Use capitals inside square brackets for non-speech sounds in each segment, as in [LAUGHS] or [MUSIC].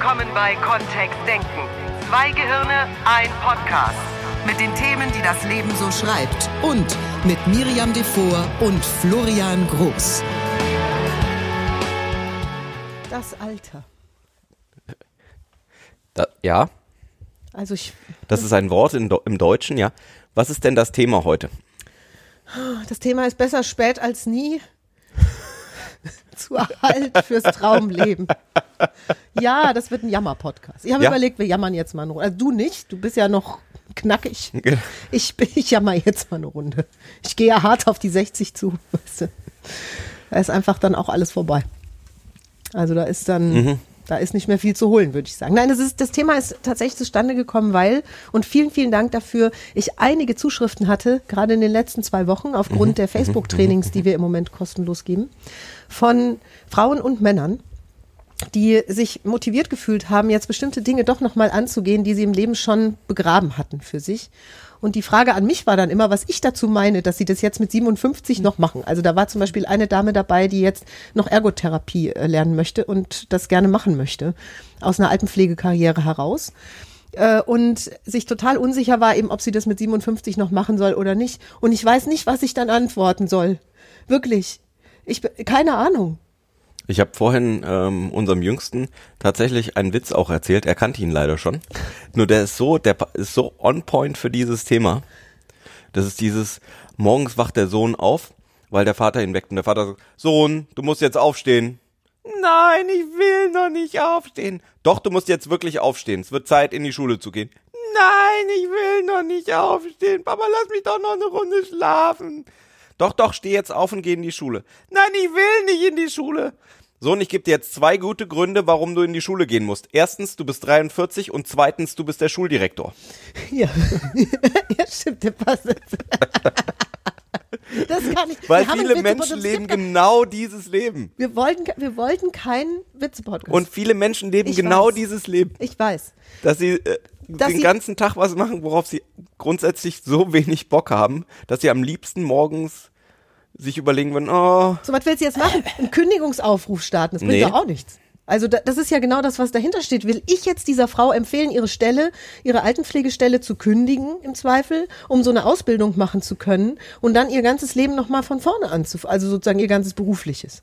willkommen bei Kontext Denken. Zwei Gehirne, ein Podcast. Mit den Themen, die das Leben so schreibt. Und mit Miriam Devor und Florian Groß. Das Alter. Da, ja, Also ich, das ist ein Wort in, im Deutschen, ja. Was ist denn das Thema heute? das Thema ist besser spät als nie. Zu Erhalt fürs Traumleben. Ja, das wird ein Jammer-Podcast. Ich habe Ja. überlegt, wir jammern jetzt mal eine Runde. Also du nicht, du bist ja noch knackig. Ich, ich jammer jetzt mal eine Runde. Ich gehe ja hart auf die 60 zu. Weißt du. Da ist einfach dann auch alles vorbei. Also da ist dann, da ist nicht mehr viel zu holen, würde ich sagen. Nein, das, ist, das Thema ist tatsächlich zustande gekommen, weil, und vielen, vielen Dank dafür, ich einige Zuschriften hatte, gerade in den letzten zwei Wochen, aufgrund der Facebook-Trainings, die wir im Moment kostenlos geben, von Frauen und Männern, die sich motiviert gefühlt haben, jetzt bestimmte Dinge doch nochmal anzugehen, die sie im Leben schon begraben hatten für sich. Und die Frage an mich war dann immer, was ich dazu meine, dass sie das jetzt mit 57 noch machen. Also da war zum Beispiel eine Dame dabei, die jetzt noch Ergotherapie äh, lernen möchte und das gerne machen möchte, aus einer Altenpflegekarriere heraus. Äh, und sich total unsicher war, eben, ob sie das mit 57 noch machen soll oder nicht. Und ich weiß nicht, was ich dann antworten soll. Wirklich. Ich, keine Ahnung. Ich habe vorhin ähm, unserem Jüngsten tatsächlich einen Witz auch erzählt. Er kannte ihn leider schon. Nur der ist so, der ist so on point für dieses Thema. Das ist dieses, morgens wacht der Sohn auf, weil der Vater ihn weckt. Und der Vater sagt, Sohn, du musst jetzt aufstehen. Nein, ich will noch nicht aufstehen. Doch, du musst jetzt wirklich aufstehen. Es wird Zeit, in die Schule zu gehen. Nein, ich will noch nicht aufstehen. Papa, lass mich doch noch eine Runde schlafen. Doch, doch, steh jetzt auf und geh in die Schule. Nein, ich will nicht in die Schule. So, und ich gebe dir jetzt zwei gute Gründe, warum du in die Schule gehen musst. Erstens, du bist 43 und zweitens, du bist der Schuldirektor. [LAUGHS] Ja, [LAUGHS] ja stimmt, der passt. [LAUGHS] Das kann ich. Weil viele Menschen leben genau dieses Leben. Wir wollten, wir wollten keinen Witze-Podcast. Und viele Menschen leben Ich genau weiß. dieses Leben. ich weiß. Dass sie äh, Dass den sie- ganzen Tag was machen, worauf sie grundsätzlich so wenig Bock haben, dass sie am liebsten morgens sich überlegen würden, oh, So, was willst du jetzt machen? Einen Kündigungsaufruf starten, das bringt Nee. doch auch nichts. Also da, das ist ja genau das, was dahinter steht. Will ich jetzt dieser Frau empfehlen, ihre Stelle, ihre Altenpflegestelle zu kündigen im Zweifel, um so eine Ausbildung machen zu können und dann ihr ganzes Leben nochmal von vorne anzufangen, also sozusagen ihr ganzes berufliches.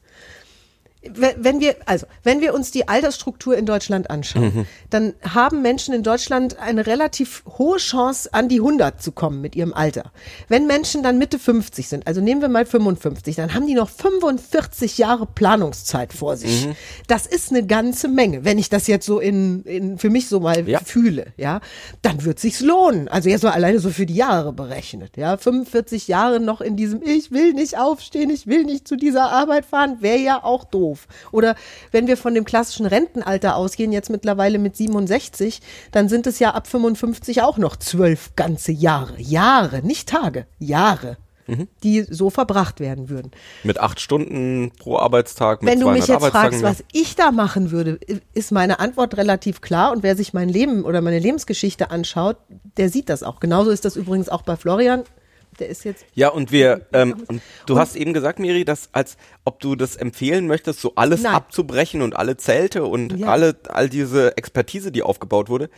Wenn wir, also, wenn wir uns die Altersstruktur in Deutschland anschauen, dann haben Menschen in Deutschland eine relativ hohe Chance, an die 100 zu kommen mit ihrem Alter. Wenn Menschen dann Mitte 50 sind, also nehmen wir mal 55, dann haben die noch 45 Jahre Planungszeit vor sich. Das ist eine ganze Menge. Wenn ich das jetzt so in, in für mich so mal Ja. fühle, ja, dann wird sich's lohnen. Also jetzt mal alleine so für die Jahre berechnet, ja, 45 Jahre noch in diesem Ich will nicht aufstehen, ich will nicht zu dieser Arbeit fahren, wäre ja auch doof. Oder wenn wir von dem klassischen Rentenalter ausgehen, jetzt mittlerweile mit 67, dann sind es ja ab 55 auch noch zwölf ganze Jahre, Jahre, nicht Tage, Jahre. Die so verbracht werden würden. mit acht Stunden pro Arbeitstag, mit Wenn du 200 mich jetzt fragst, was ich da machen würde, ist meine Antwort relativ klar. Und wer sich mein Leben oder meine Lebensgeschichte anschaut, der sieht das auch. Genauso ist das übrigens auch bei Florian. Der ist jetzt. Ja, und wir, ähm, und du hast eben gesagt, Miri, dass als ob du das empfehlen möchtest, so alles Nein. abzubrechen und alle Zelte und Ja. alle, all diese Expertise, die aufgebaut wurde.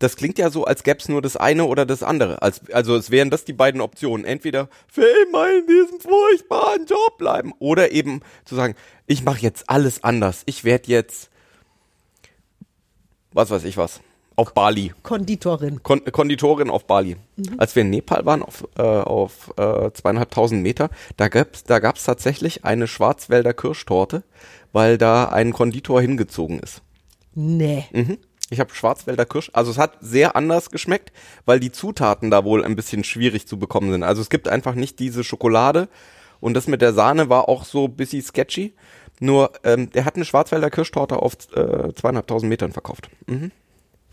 Das klingt ja so, als gäbe es nur das eine oder das andere. Als, also es wären das die beiden Optionen. Entweder für immer in diesem furchtbaren Job bleiben oder eben zu sagen, ich mache jetzt alles anders. Ich werde jetzt, was weiß ich was, auf Bali. Konditorin. Kon Konditorin auf Bali. Als wir in Nepal waren, auf, äh, auf äh, zweieinhalbtausend Meter, da gab's da gab's tatsächlich eine Schwarzwälder Kirschtorte, weil da ein Konditor hingezogen ist. Nee. Mhm. Ich habe Schwarzwälder Kirsch, also es hat sehr anders geschmeckt, weil die Zutaten da wohl ein bisschen schwierig zu bekommen sind. Also es gibt einfach nicht diese Schokolade und das mit der Sahne war auch so ein bisschen sketchy. Nur, ähm, der hat eine Schwarzwälder Kirschtorte auf äh, zweieinhalbtausend Metern verkauft. Mhm.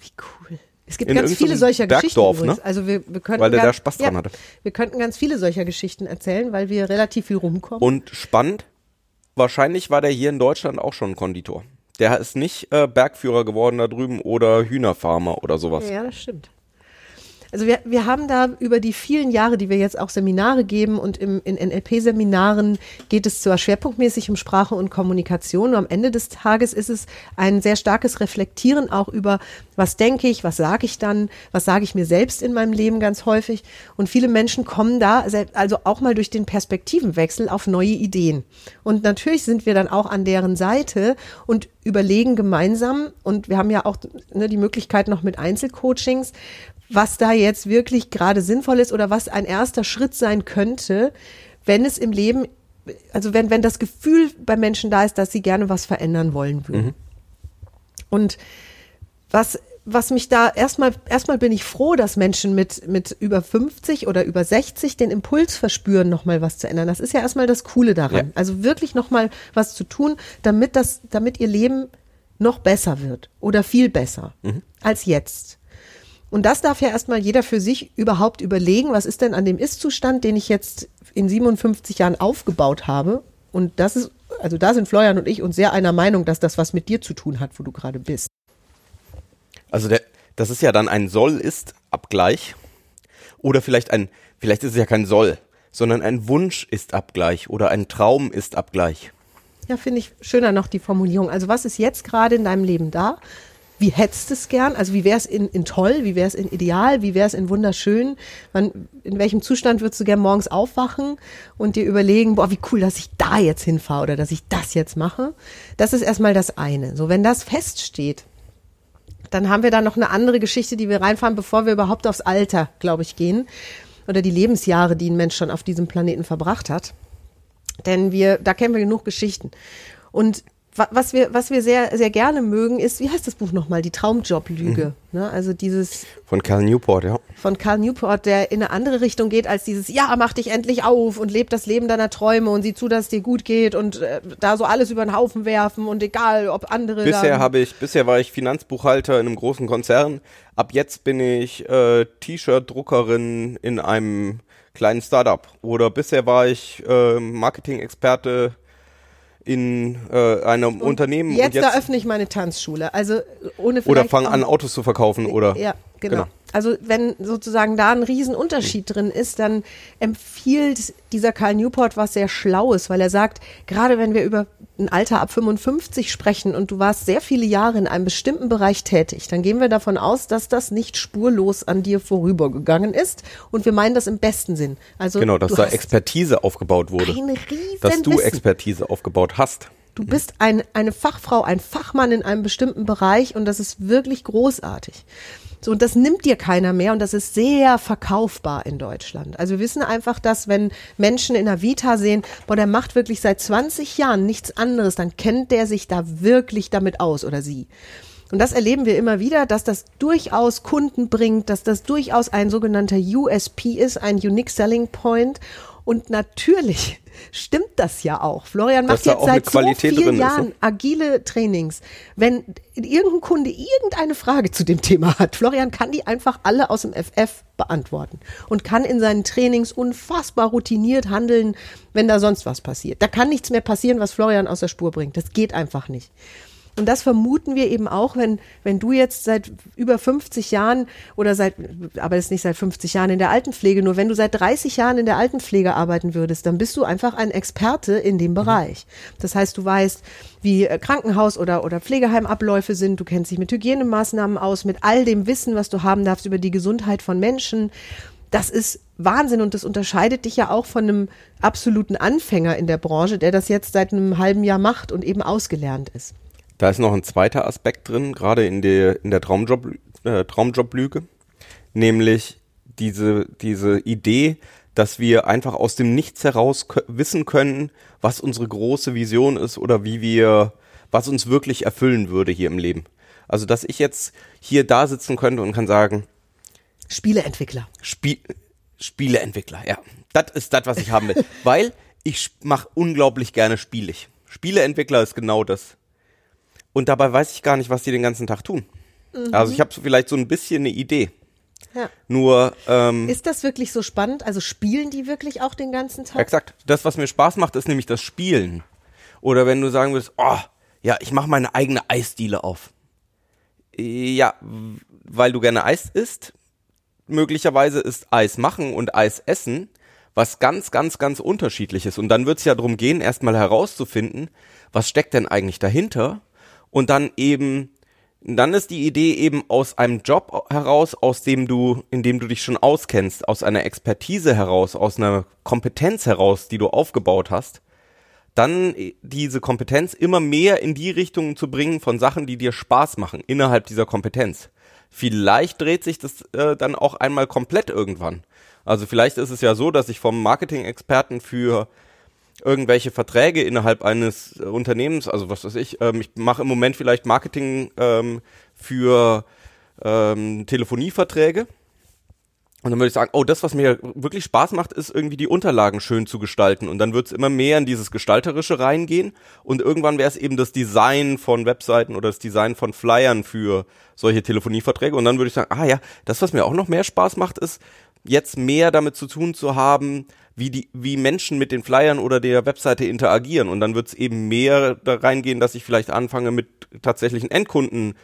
Wie cool. Es gibt In ganz viele solcher Bergdorf, Geschichten ne? Also wir, wir könnten Weil der da Spaß dran ja, hatte. Wir könnten ganz viele solcher Geschichten erzählen, weil wir relativ viel rumkommen. Und spannend, wahrscheinlich war der hier in Deutschland auch schon Konditor. Der ist nicht äh, Bergführer geworden da drüben oder Hühnerfarmer oder sowas. ja, das stimmt. Also wir, wir haben da über die vielen Jahre, die wir jetzt auch Seminare geben und im, in NLP-Seminaren geht es zwar schwerpunktmäßig um Sprache und Kommunikation, nur am Ende des Tages ist es ein sehr starkes Reflektieren auch über, was denke ich, was sage ich dann, was sage ich mir selbst in meinem Leben ganz häufig. Und viele Menschen kommen da also auch mal durch den Perspektivenwechsel auf neue Ideen. Und natürlich sind wir dann auch an deren Seite und überlegen gemeinsam, und wir haben ja auch ne, die Möglichkeit noch mit Einzelcoachings, was da jetzt wirklich gerade sinnvoll ist oder was ein erster Schritt sein könnte, wenn es im Leben, also wenn, wenn das Gefühl bei Menschen da ist, dass sie gerne was verändern wollen würden. Mhm. Und was, was mich da erstmal, erstmal bin ich froh, dass Menschen mit, mit über 50 oder über 60 den Impuls verspüren, nochmal was zu ändern. Das ist ja erstmal das Coole daran. Ja. Also wirklich nochmal was zu tun, damit das, damit ihr Leben noch besser wird oder viel besser mhm. als jetzt. Und das darf ja erstmal jeder für sich überhaupt überlegen, was ist denn an dem Ist-Zustand, den ich jetzt in 57 Jahren aufgebaut habe. Und das ist, also da sind Florian und ich uns sehr einer Meinung, dass das was mit dir zu tun hat, wo du gerade bist. Also der, das ist ja dann ein Soll-Ist-Abgleich. Oder vielleicht ein, vielleicht ist es ja kein Soll, sondern ein Wunsch-Ist-Abgleich oder ein Traum-Ist-Abgleich. Ja, finde ich schöner noch die Formulierung. Also was ist jetzt gerade in deinem Leben da? Wie hättest es gern? Also wie wäre es in, in toll, wie wäre es in ideal, wie wäre es in wunderschön? Wann, in welchem Zustand würdest du gern morgens aufwachen und dir überlegen, boah, wie cool, dass ich da jetzt hinfahre oder dass ich das jetzt mache? Das ist erstmal das eine. So, wenn das feststeht, dann haben wir da noch eine andere Geschichte, die wir reinfahren, bevor wir überhaupt aufs Alter, glaube ich, gehen. Oder die Lebensjahre, die ein Mensch schon auf diesem Planeten verbracht hat. Denn wir, da kennen wir genug Geschichten. Und was wir, was wir sehr, sehr gerne mögen, ist, wie heißt das Buch nochmal? Die Traumjob-Lüge. Mhm. Ne? Also dieses. Von Carl Newport, ja. Von Carl Newport, der in eine andere Richtung geht als dieses, ja, mach dich endlich auf und leb das Leben deiner Träume und sieh zu, dass es dir gut geht und äh, da so alles über den Haufen werfen und egal, ob andere. Bisher habe ich, bisher war ich Finanzbuchhalter in einem großen Konzern. Ab jetzt bin ich äh, T-Shirt-Druckerin in einem kleinen Startup. Oder bisher war ich äh, Marketing-Experte in äh, einem und Unternehmen. Jetzt, und jetzt eröffne ich meine Tanzschule. Also ohne Oder fange an, Autos zu verkaufen oder. Ja, genau. genau. Also wenn sozusagen da ein Riesenunterschied drin ist, dann empfiehlt dieser Karl Newport was sehr Schlaues, weil er sagt, gerade wenn wir über ein Alter ab 55 sprechen und du warst sehr viele Jahre in einem bestimmten Bereich tätig, dann gehen wir davon aus, dass das nicht spurlos an dir vorübergegangen ist und wir meinen das im besten Sinn. Also genau, dass da Expertise aufgebaut wurde. dass du Expertise aufgebaut hast. Du bist ein, eine Fachfrau, ein Fachmann in einem bestimmten Bereich und das ist wirklich großartig. So, und das nimmt dir keiner mehr und das ist sehr verkaufbar in Deutschland. Also wir wissen einfach, dass wenn Menschen in der Vita sehen, boah, der macht wirklich seit 20 Jahren nichts anderes, dann kennt der sich da wirklich damit aus oder sie. Und das erleben wir immer wieder, dass das durchaus Kunden bringt, dass das durchaus ein sogenannter USP ist, ein Unique Selling Point. Und natürlich stimmt das ja auch. Florian macht jetzt seit so vielen Jahren ist, ne? agile Trainings. Wenn irgendein Kunde irgendeine Frage zu dem Thema hat, Florian kann die einfach alle aus dem FF beantworten und kann in seinen Trainings unfassbar routiniert handeln, wenn da sonst was passiert. Da kann nichts mehr passieren, was Florian aus der Spur bringt. Das geht einfach nicht. Und das vermuten wir eben auch, wenn, wenn du jetzt seit über 50 Jahren oder seit, aber das ist nicht seit 50 Jahren in der Altenpflege, nur wenn du seit 30 Jahren in der Altenpflege arbeiten würdest, dann bist du einfach ein Experte in dem Bereich. Das heißt, du weißt, wie äh, Krankenhaus- oder, oder Pflegeheimabläufe sind, du kennst dich mit Hygienemaßnahmen aus, mit all dem Wissen, was du haben darfst über die Gesundheit von Menschen. Das ist Wahnsinn und das unterscheidet dich ja auch von einem absoluten Anfänger in der Branche, der das jetzt seit einem halben Jahr macht und eben ausgelernt ist. Da ist noch ein zweiter Aspekt drin, gerade in der, in der Traumjob, äh, Traumjoblüge, nämlich diese, diese Idee, dass wir einfach aus dem Nichts heraus wissen können, was unsere große Vision ist oder wie wir, was uns wirklich erfüllen würde hier im Leben. Also, dass ich jetzt hier da sitzen könnte und kann sagen, Spieleentwickler. Spiel, Spieleentwickler, ja. Das ist das, was ich haben will. [LAUGHS] Weil ich mache unglaublich gerne spielig. Spieleentwickler ist genau das. Und dabei weiß ich gar nicht, was die den ganzen Tag tun. Mhm. Also ich habe so vielleicht so ein bisschen eine Idee. Ja. Nur ähm, ist das wirklich so spannend? Also spielen die wirklich auch den ganzen Tag? Exakt. Das, was mir Spaß macht, ist nämlich das Spielen. Oder wenn du sagen würdest, oh, ja, ich mache meine eigene Eisdiele auf. Ja, weil du gerne Eis isst, möglicherweise ist Eis machen und Eis essen was ganz, ganz, ganz unterschiedliches. Und dann wird es ja darum gehen, erstmal herauszufinden, was steckt denn eigentlich dahinter? Und dann eben, dann ist die Idee eben aus einem Job heraus, aus dem du, in dem du dich schon auskennst, aus einer Expertise heraus, aus einer Kompetenz heraus, die du aufgebaut hast, dann diese Kompetenz immer mehr in die Richtung zu bringen von Sachen, die dir Spaß machen innerhalb dieser Kompetenz. Vielleicht dreht sich das äh, dann auch einmal komplett irgendwann. Also vielleicht ist es ja so, dass ich vom Marketing-Experten für irgendwelche Verträge innerhalb eines Unternehmens, also was weiß ich, ähm, ich mache im Moment vielleicht Marketing ähm, für ähm, Telefonieverträge. Und dann würde ich sagen, oh, das, was mir wirklich Spaß macht, ist irgendwie die Unterlagen schön zu gestalten. Und dann wird es immer mehr in dieses Gestalterische reingehen. Und irgendwann wäre es eben das Design von Webseiten oder das Design von Flyern für solche Telefonieverträge. Und dann würde ich sagen, ah ja, das, was mir auch noch mehr Spaß macht, ist jetzt mehr damit zu tun zu haben, wie die, wie Menschen mit den Flyern oder der Webseite interagieren. Und dann wird es eben mehr da reingehen, dass ich vielleicht anfange mit tatsächlichen Endkunden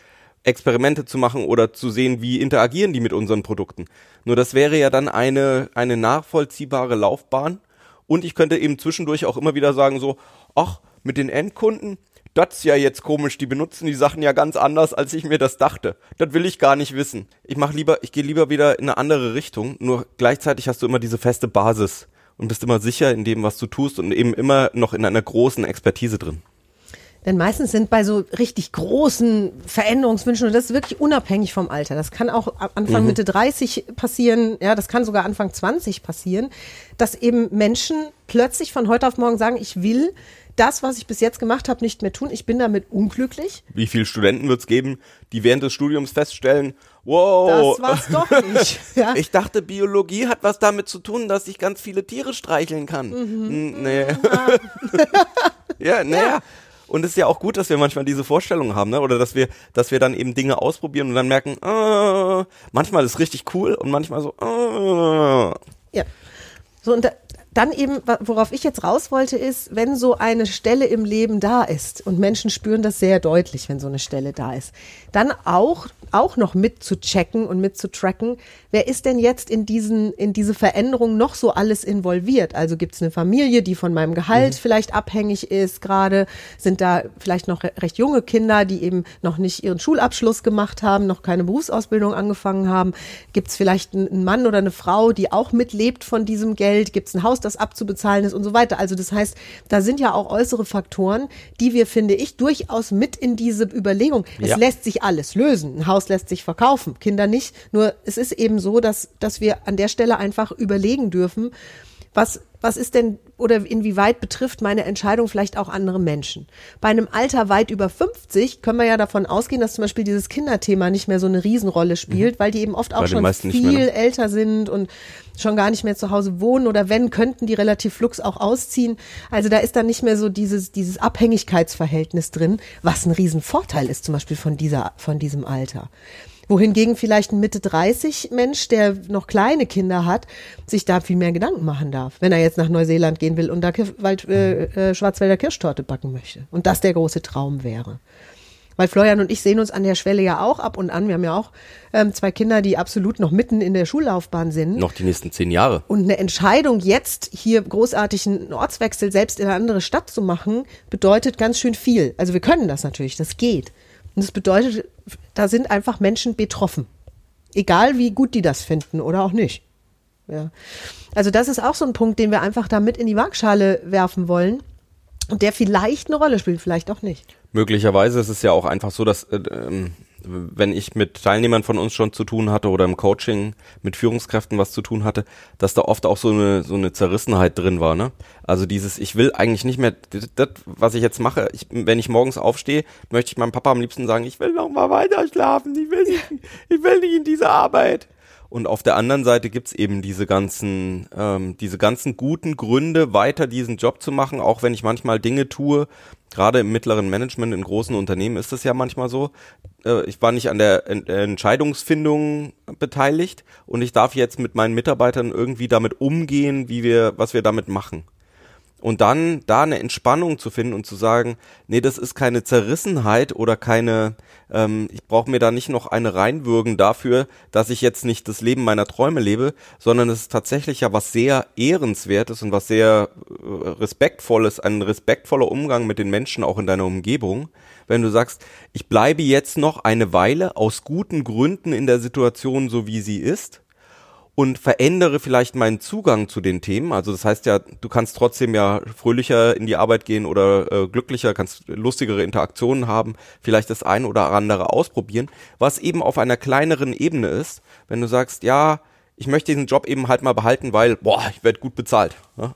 Experimente zu machen oder zu sehen, wie interagieren die mit unseren Produkten. Nur das wäre ja dann eine, eine nachvollziehbare Laufbahn. Und ich könnte eben zwischendurch auch immer wieder sagen so, ach, mit den Endkunden, das ist ja jetzt komisch, die benutzen die Sachen ja ganz anders, als ich mir das dachte. Das will ich gar nicht wissen. Ich mach lieber, ich gehe lieber wieder in eine andere Richtung, nur gleichzeitig hast du immer diese feste Basis und bist immer sicher in dem, was du tust und eben immer noch in einer großen Expertise drin. Denn meistens sind bei so richtig großen Veränderungswünschen, und das ist wirklich unabhängig vom Alter. Das kann auch Anfang, mhm. Mitte 30 passieren, ja, das kann sogar Anfang 20 passieren, dass eben Menschen plötzlich von heute auf morgen sagen, ich will das, was ich bis jetzt gemacht habe, nicht mehr tun. Ich bin damit unglücklich. Wie viele Studenten wird es geben, die während des Studiums feststellen, wow. Das war's doch [LAUGHS] nicht. Ja. Ich dachte, Biologie hat was damit zu tun, dass ich ganz viele Tiere streicheln kann. Mhm. Hm, nee. [LAUGHS] [LAUGHS] ja, naja. Ja. Und es ist ja auch gut, dass wir manchmal diese Vorstellungen haben, ne? Oder dass wir, dass wir dann eben Dinge ausprobieren und dann merken, äh, manchmal ist es richtig cool und manchmal so, äh. Ja. So, und da, dann eben, worauf ich jetzt raus wollte, ist, wenn so eine Stelle im Leben da ist und Menschen spüren das sehr deutlich, wenn so eine Stelle da ist, dann auch auch noch mit zu checken und mit zu tracken, wer ist denn jetzt in diesen in diese Veränderung noch so alles involviert? Also gibt es eine Familie, die von meinem Gehalt mhm. vielleicht abhängig ist gerade, sind da vielleicht noch recht junge Kinder, die eben noch nicht ihren Schulabschluss gemacht haben, noch keine Berufsausbildung angefangen haben? Gibt es vielleicht einen Mann oder eine Frau, die auch mitlebt von diesem Geld? Gibt es ein Haus, das abzubezahlen ist und so weiter? Also das heißt, da sind ja auch äußere Faktoren, die wir, finde ich, durchaus mit in diese Überlegung. Es ja. lässt sich alles lösen. Ein Haus Haus lässt sich verkaufen, Kinder nicht. Nur es ist eben so, dass, dass wir an der Stelle einfach überlegen dürfen, was, was ist denn oder inwieweit betrifft meine Entscheidung vielleicht auch andere Menschen? Bei einem Alter weit über 50 können wir ja davon ausgehen, dass zum Beispiel dieses Kinderthema nicht mehr so eine Riesenrolle spielt, mhm. weil die eben oft auch schon viel mehr, ne? älter sind und schon gar nicht mehr zu Hause wohnen oder wenn, könnten die relativ flux auch ausziehen. Also da ist dann nicht mehr so dieses, dieses Abhängigkeitsverhältnis drin, was ein Riesenvorteil ist zum Beispiel von dieser, von diesem Alter wohingegen vielleicht ein Mitte 30 Mensch, der noch kleine Kinder hat, sich da viel mehr Gedanken machen darf, wenn er jetzt nach Neuseeland gehen will und da Wald, äh, äh, Schwarzwälder Kirschtorte backen möchte. Und das der große Traum wäre. Weil Florian und ich sehen uns an der Schwelle ja auch ab und an. Wir haben ja auch ähm, zwei Kinder, die absolut noch mitten in der Schullaufbahn sind. Noch die nächsten zehn Jahre. Und eine Entscheidung, jetzt hier großartig einen Ortswechsel selbst in eine andere Stadt zu machen, bedeutet ganz schön viel. Also wir können das natürlich, das geht. Und das bedeutet, da sind einfach Menschen betroffen. Egal wie gut die das finden oder auch nicht. Ja. Also das ist auch so ein Punkt, den wir einfach da mit in die Waagschale werfen wollen und der vielleicht eine Rolle spielt, vielleicht auch nicht. Möglicherweise ist es ja auch einfach so, dass äh, ähm, wenn ich mit Teilnehmern von uns schon zu tun hatte oder im Coaching mit Führungskräften was zu tun hatte, dass da oft auch so eine so eine Zerrissenheit drin war, ne? Also dieses ich will eigentlich nicht mehr das, was ich jetzt mache, ich, wenn ich morgens aufstehe, möchte ich meinem Papa am liebsten sagen, ich will noch mal weiter schlafen, ich will nicht, ich will nicht in diese Arbeit. Und auf der anderen Seite gibt's eben diese ganzen, ähm, diese ganzen guten Gründe, weiter diesen Job zu machen, auch wenn ich manchmal Dinge tue, gerade im mittleren Management in großen Unternehmen ist es ja manchmal so. Äh, ich war nicht an der Entscheidungsfindung beteiligt und ich darf jetzt mit meinen Mitarbeitern irgendwie damit umgehen, wie wir, was wir damit machen. Und dann da eine Entspannung zu finden und zu sagen, nee, das ist keine Zerrissenheit oder keine, ähm, ich brauche mir da nicht noch eine reinwürgen dafür, dass ich jetzt nicht das Leben meiner Träume lebe, sondern es ist tatsächlich ja was sehr ehrenswertes und was sehr äh, respektvolles, ein respektvoller Umgang mit den Menschen auch in deiner Umgebung, wenn du sagst, ich bleibe jetzt noch eine Weile aus guten Gründen in der Situation so wie sie ist und verändere vielleicht meinen Zugang zu den Themen. Also das heißt ja, du kannst trotzdem ja fröhlicher in die Arbeit gehen oder äh, glücklicher, kannst lustigere Interaktionen haben, vielleicht das ein oder andere ausprobieren, was eben auf einer kleineren Ebene ist, wenn du sagst, ja, ich möchte diesen Job eben halt mal behalten, weil, boah, ich werde gut bezahlt. Ja?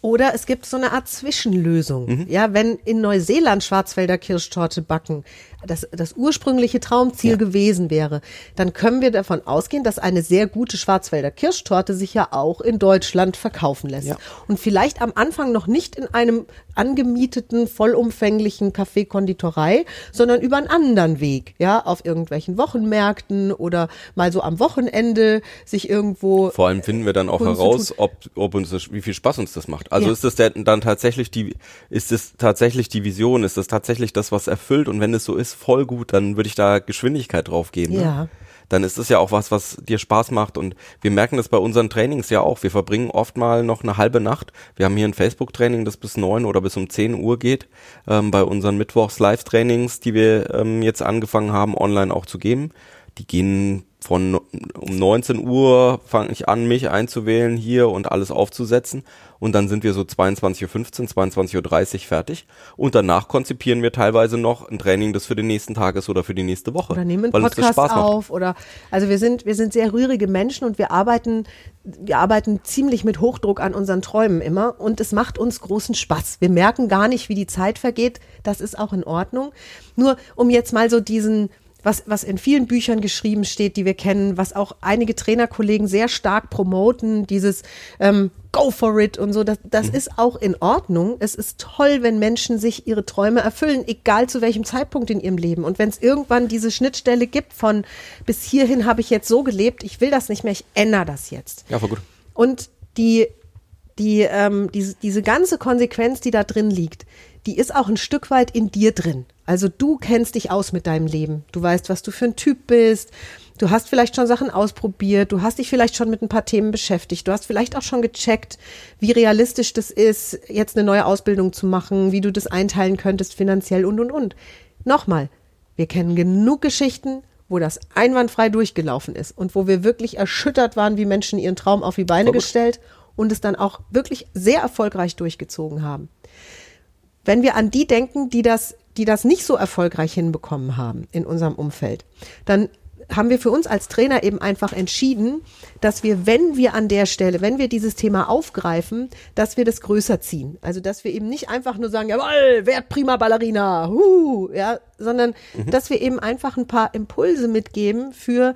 Oder es gibt so eine Art Zwischenlösung. Mhm. Ja, wenn in Neuseeland Schwarzwälder Kirschtorte backen, das, das ursprüngliche Traumziel ja. gewesen wäre, dann können wir davon ausgehen, dass eine sehr gute Schwarzwälder Kirschtorte sich ja auch in Deutschland verkaufen lässt. Ja. Und vielleicht am Anfang noch nicht in einem angemieteten, vollumfänglichen Café-Konditorei, sondern über einen anderen Weg, ja, auf irgendwelchen Wochenmärkten oder mal so am Wochenende sich irgendwo. Vor allem finden wir dann auch heraus, ob, ob uns das, wie viel Spaß uns das macht. Also ja. ist das dann tatsächlich die, ist es tatsächlich die Vision, ist das tatsächlich das, was erfüllt und wenn es so ist, ist voll gut, dann würde ich da Geschwindigkeit drauf geben. Ne? Ja. Dann ist es ja auch was, was dir Spaß macht. Und wir merken das bei unseren Trainings ja auch. Wir verbringen oft mal noch eine halbe Nacht. Wir haben hier ein Facebook-Training, das bis neun oder bis um zehn Uhr geht. Ähm, bei unseren Mittwochs-Live-Trainings, die wir ähm, jetzt angefangen haben, online auch zu geben. Die gehen von um 19 Uhr fange ich an, mich einzuwählen hier und alles aufzusetzen. Und dann sind wir so 22.15 Uhr, 22.30 Uhr fertig. Und danach konzipieren wir teilweise noch ein Training, das für den nächsten Tag ist oder für die nächste Woche. Oder nehmen einen Podcast auf. Oder also wir sind, wir sind sehr rührige Menschen und wir arbeiten, wir arbeiten ziemlich mit Hochdruck an unseren Träumen immer. Und es macht uns großen Spaß. Wir merken gar nicht, wie die Zeit vergeht. Das ist auch in Ordnung. Nur um jetzt mal so diesen was, was in vielen Büchern geschrieben steht, die wir kennen, was auch einige Trainerkollegen sehr stark promoten, dieses ähm, Go for it und so, das, das mhm. ist auch in Ordnung. Es ist toll, wenn Menschen sich ihre Träume erfüllen, egal zu welchem Zeitpunkt in ihrem Leben. Und wenn es irgendwann diese Schnittstelle gibt von bis hierhin habe ich jetzt so gelebt, ich will das nicht mehr, ich ändere das jetzt. Ja, war gut. Und die, die, ähm, diese, diese ganze Konsequenz, die da drin liegt, die ist auch ein Stück weit in dir drin. Also du kennst dich aus mit deinem Leben. Du weißt, was du für ein Typ bist. Du hast vielleicht schon Sachen ausprobiert. Du hast dich vielleicht schon mit ein paar Themen beschäftigt. Du hast vielleicht auch schon gecheckt, wie realistisch das ist, jetzt eine neue Ausbildung zu machen, wie du das einteilen könntest finanziell und, und, und. Nochmal, wir kennen genug Geschichten, wo das einwandfrei durchgelaufen ist und wo wir wirklich erschüttert waren, wie Menschen ihren Traum auf die Beine gestellt und es dann auch wirklich sehr erfolgreich durchgezogen haben. Wenn wir an die denken, die das die das nicht so erfolgreich hinbekommen haben in unserem Umfeld, dann haben wir für uns als Trainer eben einfach entschieden, dass wir, wenn wir an der Stelle, wenn wir dieses Thema aufgreifen, dass wir das größer ziehen. Also, dass wir eben nicht einfach nur sagen, jawohl, werd prima Ballerina, huh, ja, sondern, mhm. dass wir eben einfach ein paar Impulse mitgeben für.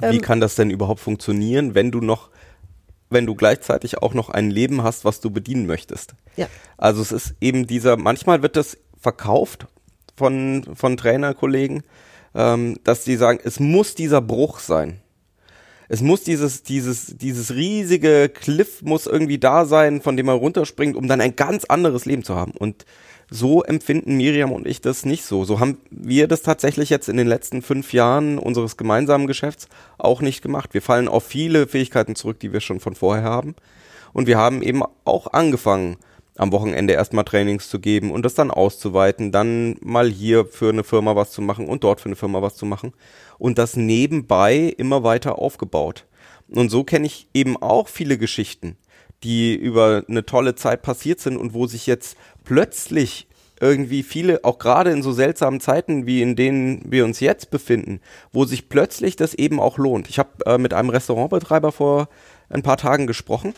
Ähm, Wie kann das denn überhaupt funktionieren, wenn du noch wenn du gleichzeitig auch noch ein Leben hast, was du bedienen möchtest. Ja. Also es ist eben dieser, manchmal wird das verkauft von, von Trainerkollegen, ähm, dass die sagen, es muss dieser Bruch sein. Es muss dieses, dieses, dieses riesige Cliff muss irgendwie da sein, von dem er runterspringt, um dann ein ganz anderes Leben zu haben. Und so empfinden Miriam und ich das nicht so. So haben wir das tatsächlich jetzt in den letzten fünf Jahren unseres gemeinsamen Geschäfts auch nicht gemacht. Wir fallen auf viele Fähigkeiten zurück, die wir schon von vorher haben. Und wir haben eben auch angefangen, am Wochenende erstmal Trainings zu geben und das dann auszuweiten, dann mal hier für eine Firma was zu machen und dort für eine Firma was zu machen und das nebenbei immer weiter aufgebaut. Und so kenne ich eben auch viele Geschichten, die über eine tolle Zeit passiert sind und wo sich jetzt plötzlich irgendwie viele, auch gerade in so seltsamen Zeiten, wie in denen wir uns jetzt befinden, wo sich plötzlich das eben auch lohnt. Ich habe äh, mit einem Restaurantbetreiber vor ein paar Tagen gesprochen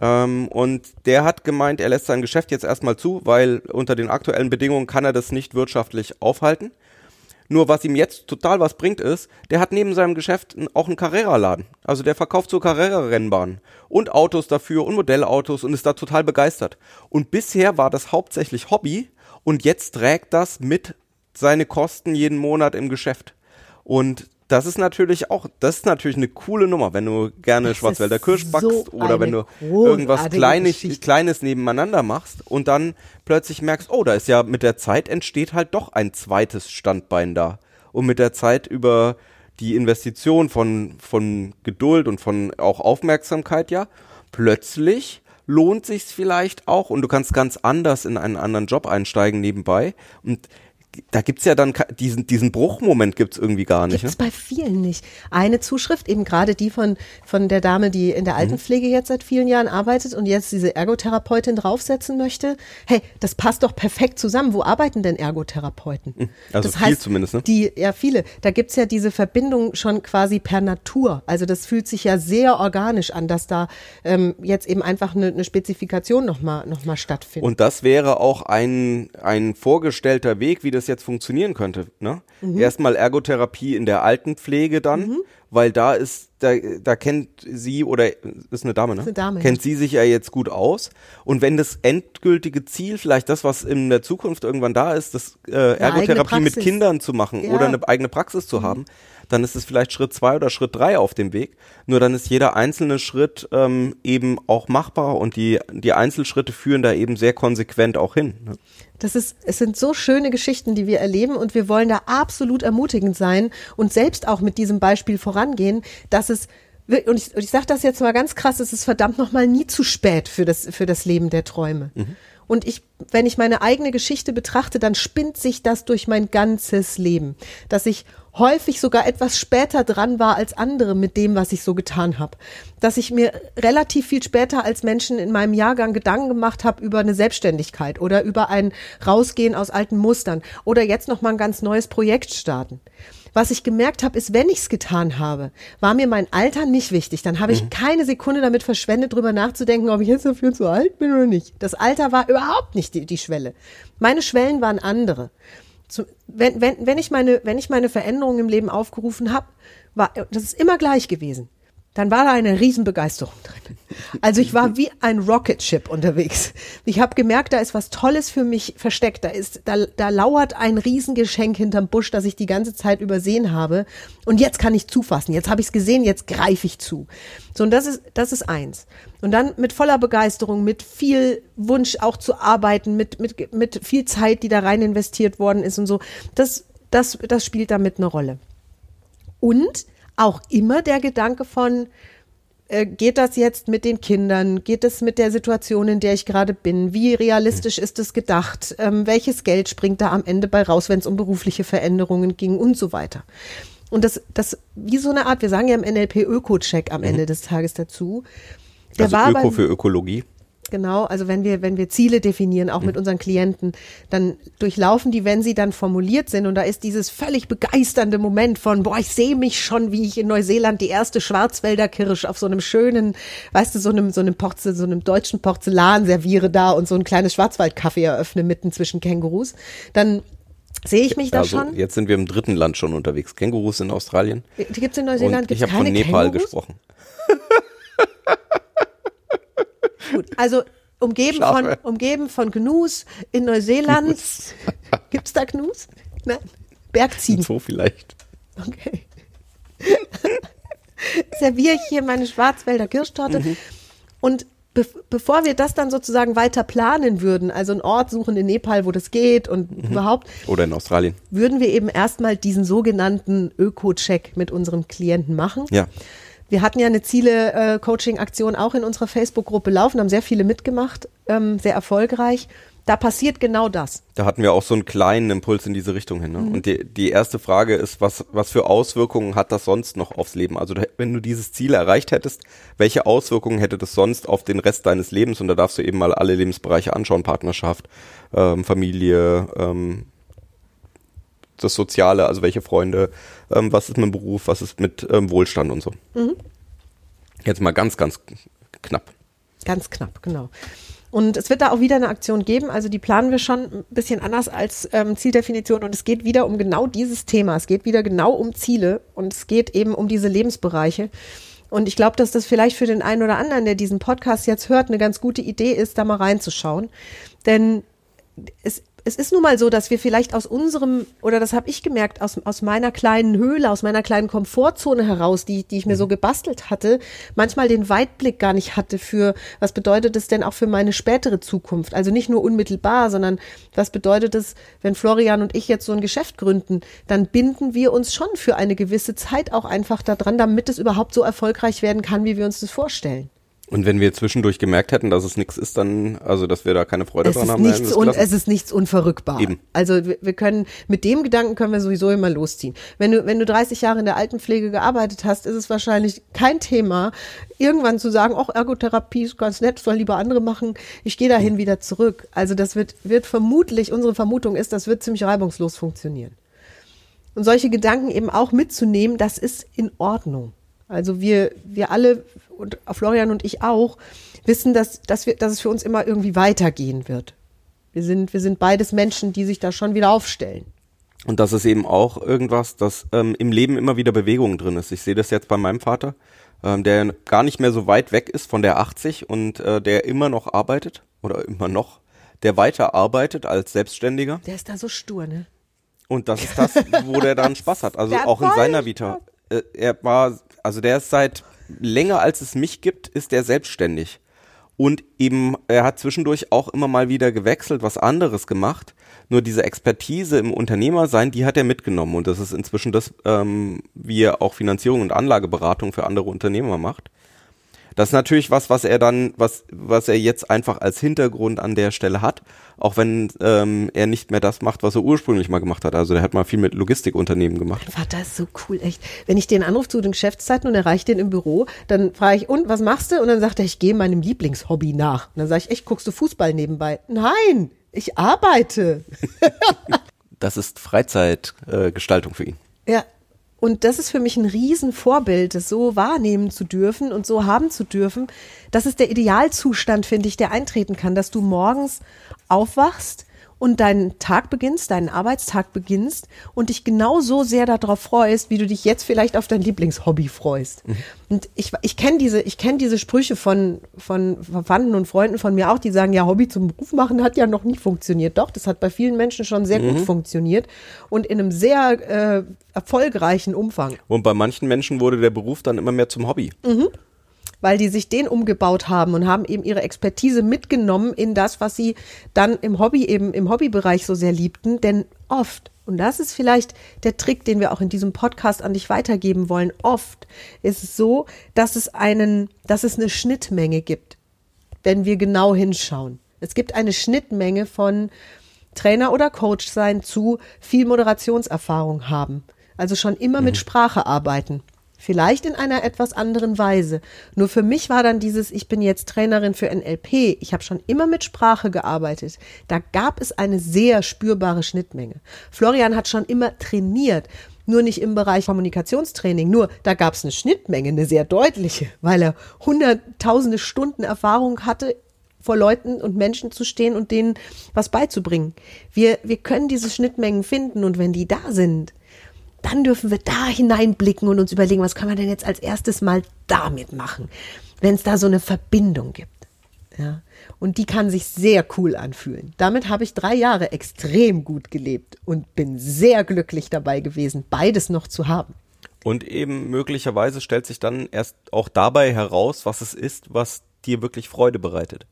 ähm, und der hat gemeint, er lässt sein Geschäft jetzt erstmal zu, weil unter den aktuellen Bedingungen kann er das nicht wirtschaftlich aufhalten. Nur was ihm jetzt total was bringt ist, der hat neben seinem Geschäft auch einen Carrera-Laden. Also der verkauft so Carrera-Rennbahnen und Autos dafür und Modellautos und ist da total begeistert. Und bisher war das hauptsächlich Hobby und jetzt trägt das mit seine Kosten jeden Monat im Geschäft. Und das ist natürlich auch, das ist natürlich eine coole Nummer, wenn du gerne Das Schwarzwälder Kirsch backst so oder wenn du irgendwas Kleines. Kleines nebeneinander machst und dann plötzlich merkst, oh, da ist ja mit der Zeit entsteht halt doch ein zweites Standbein da. Und mit der Zeit über die Investition von, von Geduld und von auch Aufmerksamkeit, ja, plötzlich lohnt sich's vielleicht auch und du kannst ganz anders in einen anderen Job einsteigen nebenbei. Und da gibt's ja dann diesen, diesen Bruchmoment gibt's irgendwie gar nicht. Gibt es Ne? bei vielen nicht. Eine Zuschrift, eben gerade die von, von der Dame, die in der Mhm. Altenpflege jetzt seit vielen Jahren arbeitet und jetzt diese Ergotherapeutin draufsetzen möchte. Hey, das passt doch perfekt zusammen. Wo arbeiten denn Ergotherapeuten? Also das heißt, zumindest, ne? Die, ja, viele. Da gibt's ja diese Verbindung schon quasi per Natur. Also das fühlt sich ja sehr organisch an, dass da ähm, jetzt eben einfach eine, eine Spezifikation nochmal noch mal stattfindet. Und das wäre auch ein, ein vorgestellter Weg, wie das jetzt funktionieren könnte. Ne? Mhm. Erstmal Ergotherapie in der Altenpflege dann, weil da ist, da, da kennt sie oder ist eine Dame, ne? Ist eine Dame, kennt ja. sie sich ja jetzt gut aus. Und wenn das endgültige Ziel, vielleicht das, was in der Zukunft irgendwann da ist, das äh, Ergotherapie mit. Kindern zu machen Ja. oder eine eigene Praxis zu haben, dann ist es vielleicht Schritt zwei oder Schritt drei auf dem Weg. Nur dann ist jeder einzelne Schritt ähm, eben auch machbar und die, die Einzelschritte führen da eben sehr konsequent auch hin. Ne? Das ist, es sind so schöne Geschichten, die wir erleben und wir wollen da absolut ermutigend sein und selbst auch mit diesem Beispiel vorangehen, dass es und ich, und ich sage das jetzt mal ganz krass, es ist verdammt nochmal nie zu spät für das, für das Leben der Träume. Und ich, wenn ich meine eigene Geschichte betrachte, dann spinnt sich das durch mein ganzes Leben, dass ich häufig sogar etwas später dran war als andere mit dem, was ich so getan habe. Dass ich mir relativ viel später als Menschen in meinem Jahrgang Gedanken gemacht habe über eine Selbstständigkeit oder über ein Rausgehen aus alten Mustern oder jetzt noch mal ein ganz neues Projekt starten. Was ich gemerkt habe, ist, wenn ich es getan habe, war mir mein Alter nicht wichtig. Dann habe ich keine Sekunde damit verschwendet, drüber nachzudenken, ob ich jetzt dafür zu alt bin oder nicht. Das Alter war überhaupt nicht die, die Schwelle. Meine Schwellen waren andere. Zu, wenn, wenn, wenn, ich meine, wenn ich meine Veränderungen im Leben aufgerufen habe, war das ist immer gleich gewesen. Dann war da eine Riesenbegeisterung drin. Also ich war wie ein Rocket Ship unterwegs. Ich habe gemerkt, da ist was Tolles für mich versteckt. Da ist, da, da lauert ein Riesengeschenk hinterm Busch, das ich die ganze Zeit übersehen habe. Und jetzt kann ich zufassen. Jetzt habe ich es gesehen. Jetzt greife ich zu. So und das ist, das ist eins. Und dann mit voller Begeisterung, mit viel Wunsch auch zu arbeiten, mit mit mit viel Zeit, die da rein investiert worden ist und so. Das das das spielt damit eine Rolle. Und auch immer der Gedanke von, äh, geht das jetzt mit den Kindern? Geht es mit der Situation, in der ich gerade bin? Wie realistisch ist es gedacht? Ähm, welches Geld springt da am Ende bei raus, wenn es um berufliche Veränderungen ging und so weiter? Und das, das, wie so eine Art, wir sagen ja im NLP Öko-Check am Ende des Tages dazu. Der also war Öko bei, für Ökologie. Genau, also wenn wir, wenn wir Ziele definieren, auch mit unseren Klienten, dann durchlaufen die, wenn sie dann formuliert sind und da ist dieses völlig begeisternde Moment von, boah, ich sehe mich schon, wie ich in Neuseeland die erste Schwarzwälder Kirsch auf so einem schönen, weißt du, so einem, so einem Porzel, so einem deutschen Porzellan serviere da und so ein kleines Schwarzwaldcafé eröffne mitten zwischen Kängurus, dann sehe ich mich da Also schon. jetzt sind wir im dritten Land schon unterwegs. Kängurus in Australien. Die gibt's in Neuseeland, Und ich gibt's habe von Nepal Kängurus? gesprochen. [LAUGHS] Gut, also umgeben von, Schafe. umgeben von Gnus in Neuseeland. [LAUGHS] Gibt's da Gnus? Nein. Bergziehen. So vielleicht. Okay. [LAUGHS] Serviere ich hier meine Schwarzwälder Kirschtorte. Mhm. Und be bevor wir das dann sozusagen weiter planen würden, also einen Ort suchen in Nepal, wo das geht und Mhm. überhaupt, Oder in Australien. würden wir eben erstmal diesen sogenannten Öko-Check mit unseren Klienten machen. Ja. Wir hatten ja eine Ziele-Coaching-Aktion auch in unserer Facebook-Gruppe laufen, haben sehr viele mitgemacht, ähm, sehr erfolgreich. Da passiert genau das. Da hatten wir auch so einen kleinen Impuls in diese Richtung hin. Ne? Mhm. Und die, die erste Frage ist, was, was für Auswirkungen hat das sonst noch aufs Leben? Also wenn du dieses Ziel erreicht hättest, welche Auswirkungen hätte das sonst auf den Rest deines Lebens? Und da darfst du eben mal alle Lebensbereiche anschauen, Partnerschaft, ähm, Familie, ähm, das Soziale, also welche Freunde, ähm, was ist mit dem Beruf, was ist mit ähm, Wohlstand und so. Mhm. Jetzt mal ganz, ganz knapp. Ganz knapp, genau. Und es wird da auch wieder eine Aktion geben. Also die planen wir schon ein bisschen anders als ähm, Zieldefinition. Und es geht wieder um genau dieses Thema. Es geht wieder genau um Ziele und es geht eben um diese Lebensbereiche. Und ich glaube, dass das vielleicht für den einen oder anderen, der diesen Podcast jetzt hört, eine ganz gute Idee ist, da mal reinzuschauen. Denn es, es ist nun mal so, dass wir vielleicht aus unserem, oder das habe ich gemerkt, aus, aus meiner kleinen Höhle, aus meiner kleinen Komfortzone heraus, die, die ich mir so Mhm. gebastelt hatte, manchmal den Weitblick gar nicht hatte für, was bedeutet es denn auch für meine spätere Zukunft? Also nicht nur unmittelbar, sondern was bedeutet es, wenn Florian und ich jetzt so ein Geschäft gründen, dann binden wir uns schon für eine gewisse Zeit auch einfach daran, damit es überhaupt so erfolgreich werden kann, wie wir uns das vorstellen. Und wenn wir zwischendurch gemerkt hätten, dass es nichts ist, dann, also dass wir da keine Freude Es dran ist, haben, dann nichts un, es ist nichts unverrückbar. Eben. Also wir, können, mit dem Gedanken können wir sowieso immer losziehen. Wenn du, wenn du 30 Jahre in der Altenpflege gearbeitet hast, ist es wahrscheinlich kein Thema, irgendwann zu sagen, ach, Ergotherapie ist ganz nett, soll lieber andere machen, ich gehe dahin wieder zurück. Also das wird, wird vermutlich, unsere Vermutung ist, das wird ziemlich reibungslos funktionieren. Und solche Gedanken eben auch mitzunehmen, das ist in Ordnung. Also wir, wir alle, und Florian und ich auch, wissen, dass, dass, wir, dass es für uns immer irgendwie weitergehen wird. Wir sind, wir sind beides Menschen, die sich da schon wieder aufstellen. Und das ist eben auch irgendwas, dass ähm, im Leben immer wieder Bewegung drin ist. Ich sehe das jetzt bei meinem Vater, ähm, der gar nicht mehr so weit weg ist von der 80 und äh, der immer noch arbeitet oder immer noch, der weiter arbeitet als Selbstständiger. Der ist da so stur, ne? Und das ist das, wo der dann [LAUGHS] Spaß hat. Also auch in seiner Vita. Äh, er war, also der ist seit länger als es mich gibt, ist der selbstständig. Und eben, er hat zwischendurch auch immer mal wieder gewechselt, was anderes gemacht. Nur diese Expertise im Unternehmersein, die hat er mitgenommen. Und das ist inzwischen das, ähm, wie er auch Finanzierung und Anlageberatung für andere Unternehmer macht. Das ist natürlich was, was er dann, was, was er jetzt einfach als Hintergrund an der Stelle hat, auch wenn ähm, er nicht mehr das macht, was er ursprünglich mal gemacht hat. Also der hat mal viel mit Logistikunternehmen gemacht. Mein Vater ist so cool, echt. Wenn ich den anrufe zu den Geschäftszeiten und erreiche den im Büro, dann frage ich, und was machst du? Und dann sagt er, ich gehe meinem Lieblingshobby nach. Und dann sage ich, echt, guckst du Fußball nebenbei? Nein, ich arbeite. [LAUGHS] [LAUGHS] Das ist Freizeitgestaltung äh, Gestaltung für ihn. Ja. Und das ist für mich ein Riesenvorbild, das so wahrnehmen zu dürfen und so haben zu dürfen. Das ist der Idealzustand, finde ich, der eintreten kann, dass du morgens aufwachst und deinen Tag beginnst, deinen Arbeitstag beginnst und dich genauso sehr darauf freust, wie du dich jetzt vielleicht auf dein Lieblingshobby freust. Und ich, ich kenne diese, ich kenne diese Sprüche von, von Verwandten und Freunden von mir auch, die sagen, ja, Hobby zum Beruf machen hat ja noch nie funktioniert. Doch, das hat bei vielen Menschen schon sehr gut funktioniert und in einem sehr äh, erfolgreichen Umfang. Und bei manchen Menschen wurde der Beruf dann immer mehr zum Hobby. Weil die sich den umgebaut haben und haben eben ihre Expertise mitgenommen in das, was sie dann im Hobby eben im Hobbybereich so sehr liebten, denn oft und das ist vielleicht der Trick, den wir auch in diesem Podcast an dich weitergeben wollen. Oft ist es so, dass es einen, dass es eine Schnittmenge gibt, wenn wir genau hinschauen. Es gibt eine Schnittmenge von Trainer oder Coach sein zu viel Moderationserfahrung haben. Also schon immer mit Sprache arbeiten. Vielleicht in einer etwas anderen Weise. Nur für mich war dann dieses, ich bin jetzt Trainerin für NLP. Ich habe schon immer mit Sprache gearbeitet. Da gab es eine sehr spürbare Schnittmenge. Florian hat schon immer trainiert. Nur nicht im Bereich Kommunikationstraining. Nur da gab es eine Schnittmenge, eine sehr deutliche, weil er hunderttausende Stunden Erfahrung hatte vor Leuten und Menschen zu stehen und denen was beizubringen. Wir, wir können diese Schnittmengen finden und wenn die da sind, dann dürfen wir da hineinblicken und uns überlegen, was können wir denn jetzt als erstes mal damit machen, wenn es da so eine Verbindung gibt. Ja, und die kann sich sehr cool anfühlen. Damit habe ich drei Jahre extrem gut gelebt und bin sehr glücklich dabei gewesen, beides noch zu haben. Und eben möglicherweise stellt sich dann erst auch dabei heraus, was es ist, was dir wirklich Freude bereitet.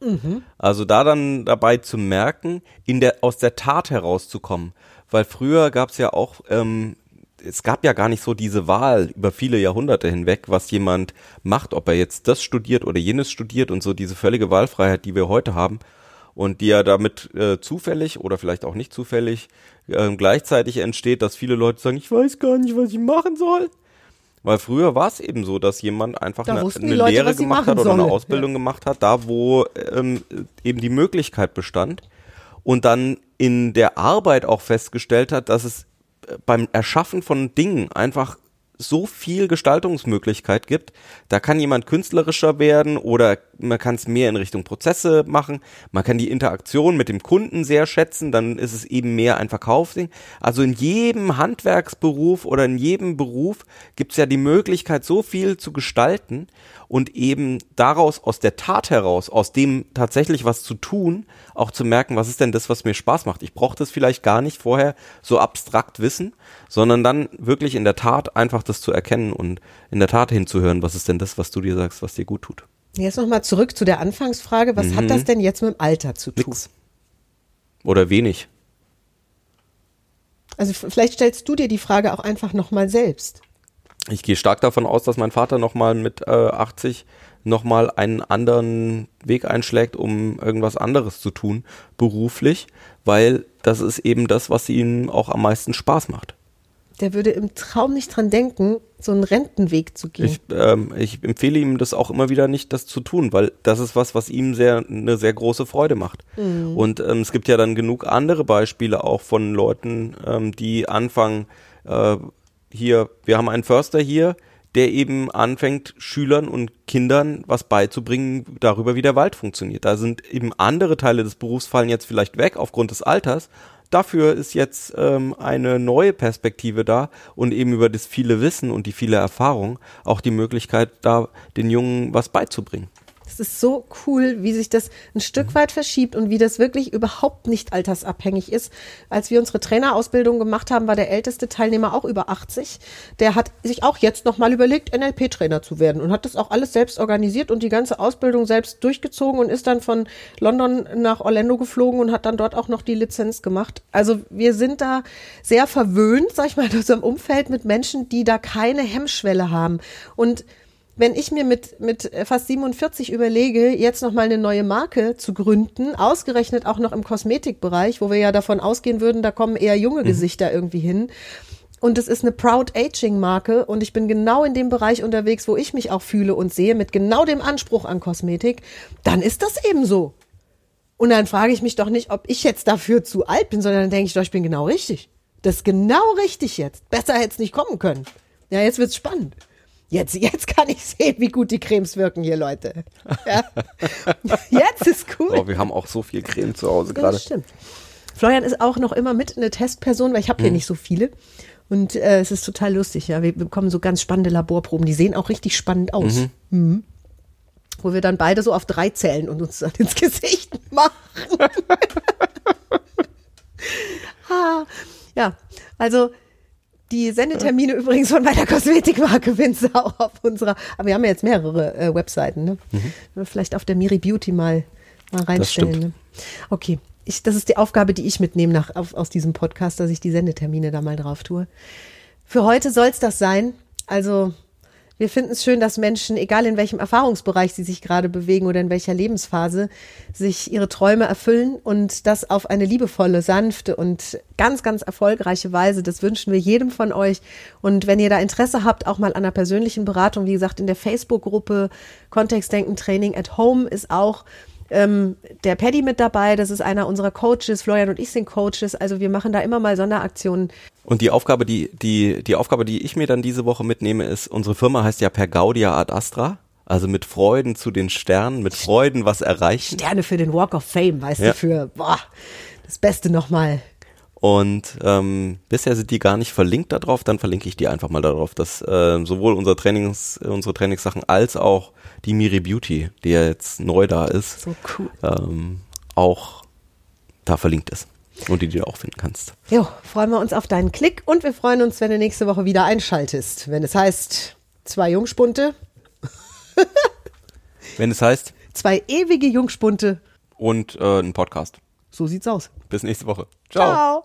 Also da dann dabei zu merken, in der, aus der Tat herauszukommen. Weil früher gab es ja auch, ähm, es gab ja gar nicht so diese Wahl über viele Jahrhunderte hinweg, was jemand macht, ob er jetzt das studiert oder jenes studiert und so diese völlige Wahlfreiheit, die wir heute haben und die ja damit äh, zufällig oder vielleicht auch nicht zufällig äh, gleichzeitig entsteht, dass viele Leute sagen, ich weiß gar nicht, was ich machen soll. Weil früher war es eben so, dass jemand einfach eine, eine Leute, Lehre gemacht hat oder eine sollen. Ausbildung gemacht hat, da wo ähm, eben die Möglichkeit bestand und dann in der Arbeit auch festgestellt hat, dass es beim Erschaffen von Dingen einfach so viel Gestaltungsmöglichkeit gibt. Da kann jemand künstlerischer werden oder man kann es mehr in Richtung Prozesse machen, man kann die Interaktion mit dem Kunden sehr schätzen, dann ist es eben mehr ein Verkaufsding. Also in jedem Handwerksberuf oder in jedem Beruf gibt es ja die Möglichkeit, so viel zu gestalten und eben daraus, aus der Tat heraus, aus dem tatsächlich was zu tun, auch zu merken, was ist denn das, was mir Spaß macht. Ich brauche das vielleicht gar nicht vorher so abstrakt wissen, sondern dann wirklich in der Tat einfach das zu erkennen und in der Tat hinzuhören, was ist denn das, was du dir sagst, was dir gut tut. Jetzt nochmal zurück zu der Anfangsfrage. Was Mhm. hat das denn jetzt mit dem Alter zu tun? Nix. Oder wenig. Also vielleicht stellst du dir die Frage auch einfach nochmal selbst. Ich gehe stark davon aus, dass mein Vater nochmal mit äh, 80 nochmal einen anderen Weg einschlägt, um irgendwas anderes zu tun, beruflich, weil das ist eben das, was ihm auch am meisten Spaß macht. Der würde im Traum nicht dran denken, so einen Rentenweg zu gehen. Ich, ähm, ich empfehle ihm das auch immer wieder nicht, das zu tun, weil das ist was, was ihm sehr eine sehr große Freude macht. Und ähm, es gibt ja dann genug andere Beispiele auch von Leuten, ähm, die anfangen, äh, hier, wir haben einen Förster hier, der eben anfängt, Schülern und Kindern was beizubringen darüber, wie der Wald funktioniert. Da sind eben andere Teile des Berufs fallen jetzt vielleicht weg aufgrund des Alters. Dafür ist jetzt ähm, eine neue Perspektive da und eben über das viele Wissen und die viele Erfahrung auch die Möglichkeit, da den Jungen was beizubringen. Es ist so cool, wie sich das ein Stück weit verschiebt und wie das wirklich überhaupt nicht altersabhängig ist. Als wir unsere Trainerausbildung gemacht haben, war der älteste Teilnehmer auch über 80. Der hat sich auch jetzt nochmal überlegt, NLP-Trainer zu werden und hat das auch alles selbst organisiert und die ganze Ausbildung selbst durchgezogen und ist dann von London nach Orlando geflogen und hat dann dort auch noch die Lizenz gemacht. Also wir sind da sehr verwöhnt, sag ich mal, in unserem Umfeld mit Menschen, die da keine Hemmschwelle haben. Und wenn ich mir mit, mit fast 47 überlege, jetzt nochmal eine neue Marke zu gründen, ausgerechnet auch noch im Kosmetikbereich, wo wir ja davon ausgehen würden, da kommen eher junge Gesichter irgendwie hin. Und es ist eine Proud Aging Marke und ich bin genau in dem Bereich unterwegs, wo ich mich auch fühle und sehe, mit genau dem Anspruch an Kosmetik, dann ist das eben so. Und dann frage ich mich doch nicht, ob ich jetzt dafür zu alt bin, sondern dann denke ich doch, ich bin genau richtig. Das ist genau richtig jetzt. Besser hätte es nicht kommen können. Ja, jetzt wird's spannend. Jetzt, jetzt kann ich sehen, wie gut die Cremes wirken hier, Leute. Ja. [LAUGHS] Jetzt ist cool. Oh, wir haben auch so viel Creme zu Hause gerade. das stimmt. Florian ist auch noch immer mit eine Testperson, weil ich habe hier nicht so viele. Und äh, es ist total lustig, ja. Wir bekommen so ganz spannende Laborproben. Die sehen auch richtig spannend aus. Mhm. Wo wir dann beide so auf drei zählen und uns dann ins [LAUGHS] Gesicht machen. [LAUGHS] ah, ja, also die Sendetermine [LAUGHS] übrigens von meiner Kosmetikmarke auch auf unserer, aber wir haben ja jetzt mehrere äh, Webseiten, ne? Vielleicht auf der Miri Beauty mal, mal reinstellen. Ne? Okay, ich, das ist die Aufgabe, die ich mitnehme nach, auf, aus diesem Podcast, dass ich die Sendetermine da mal drauf tue. Für heute soll es das sein. Also wir finden es schön, dass Menschen, egal in welchem Erfahrungsbereich sie sich gerade bewegen oder in welcher Lebensphase, sich ihre Träume erfüllen und das auf eine liebevolle, sanfte und ganz, ganz erfolgreiche Weise. Das wünschen wir jedem von euch. Und wenn ihr da Interesse habt, auch mal an einer persönlichen Beratung, wie gesagt, in der Facebook-Gruppe Kontextdenken Training at Home ist auch ähm, der Paddy mit dabei, das ist einer unserer Coaches, Florian und ich sind Coaches, also wir machen da immer mal Sonderaktionen. Und die Aufgabe, die, die, die Aufgabe, die ich mir dann diese Woche mitnehme, ist, unsere Firma heißt ja per Gaudia ad Astra. Also mit Freuden zu den Sternen, mit Freuden was erreichen. Sterne für den Walk of Fame, weißt Ja. du, für boah, das Beste nochmal. Und ähm, bisher sind die gar nicht verlinkt darauf, dann verlinke ich die einfach mal darauf, dass äh, sowohl unser Trainings, unsere Trainingssachen als auch die Miri Beauty, die ja jetzt neu da ist, So cool. ähm, auch da verlinkt ist. Und die du auch finden kannst. Jo, freuen wir uns auf deinen Klick und wir freuen uns, wenn du nächste Woche wieder einschaltest. Wenn es heißt, zwei Jungspunte, [LAUGHS] Wenn es heißt, zwei ewige Jungspunte. und äh, ein Podcast. So sieht's aus. Bis nächste Woche. Ciao.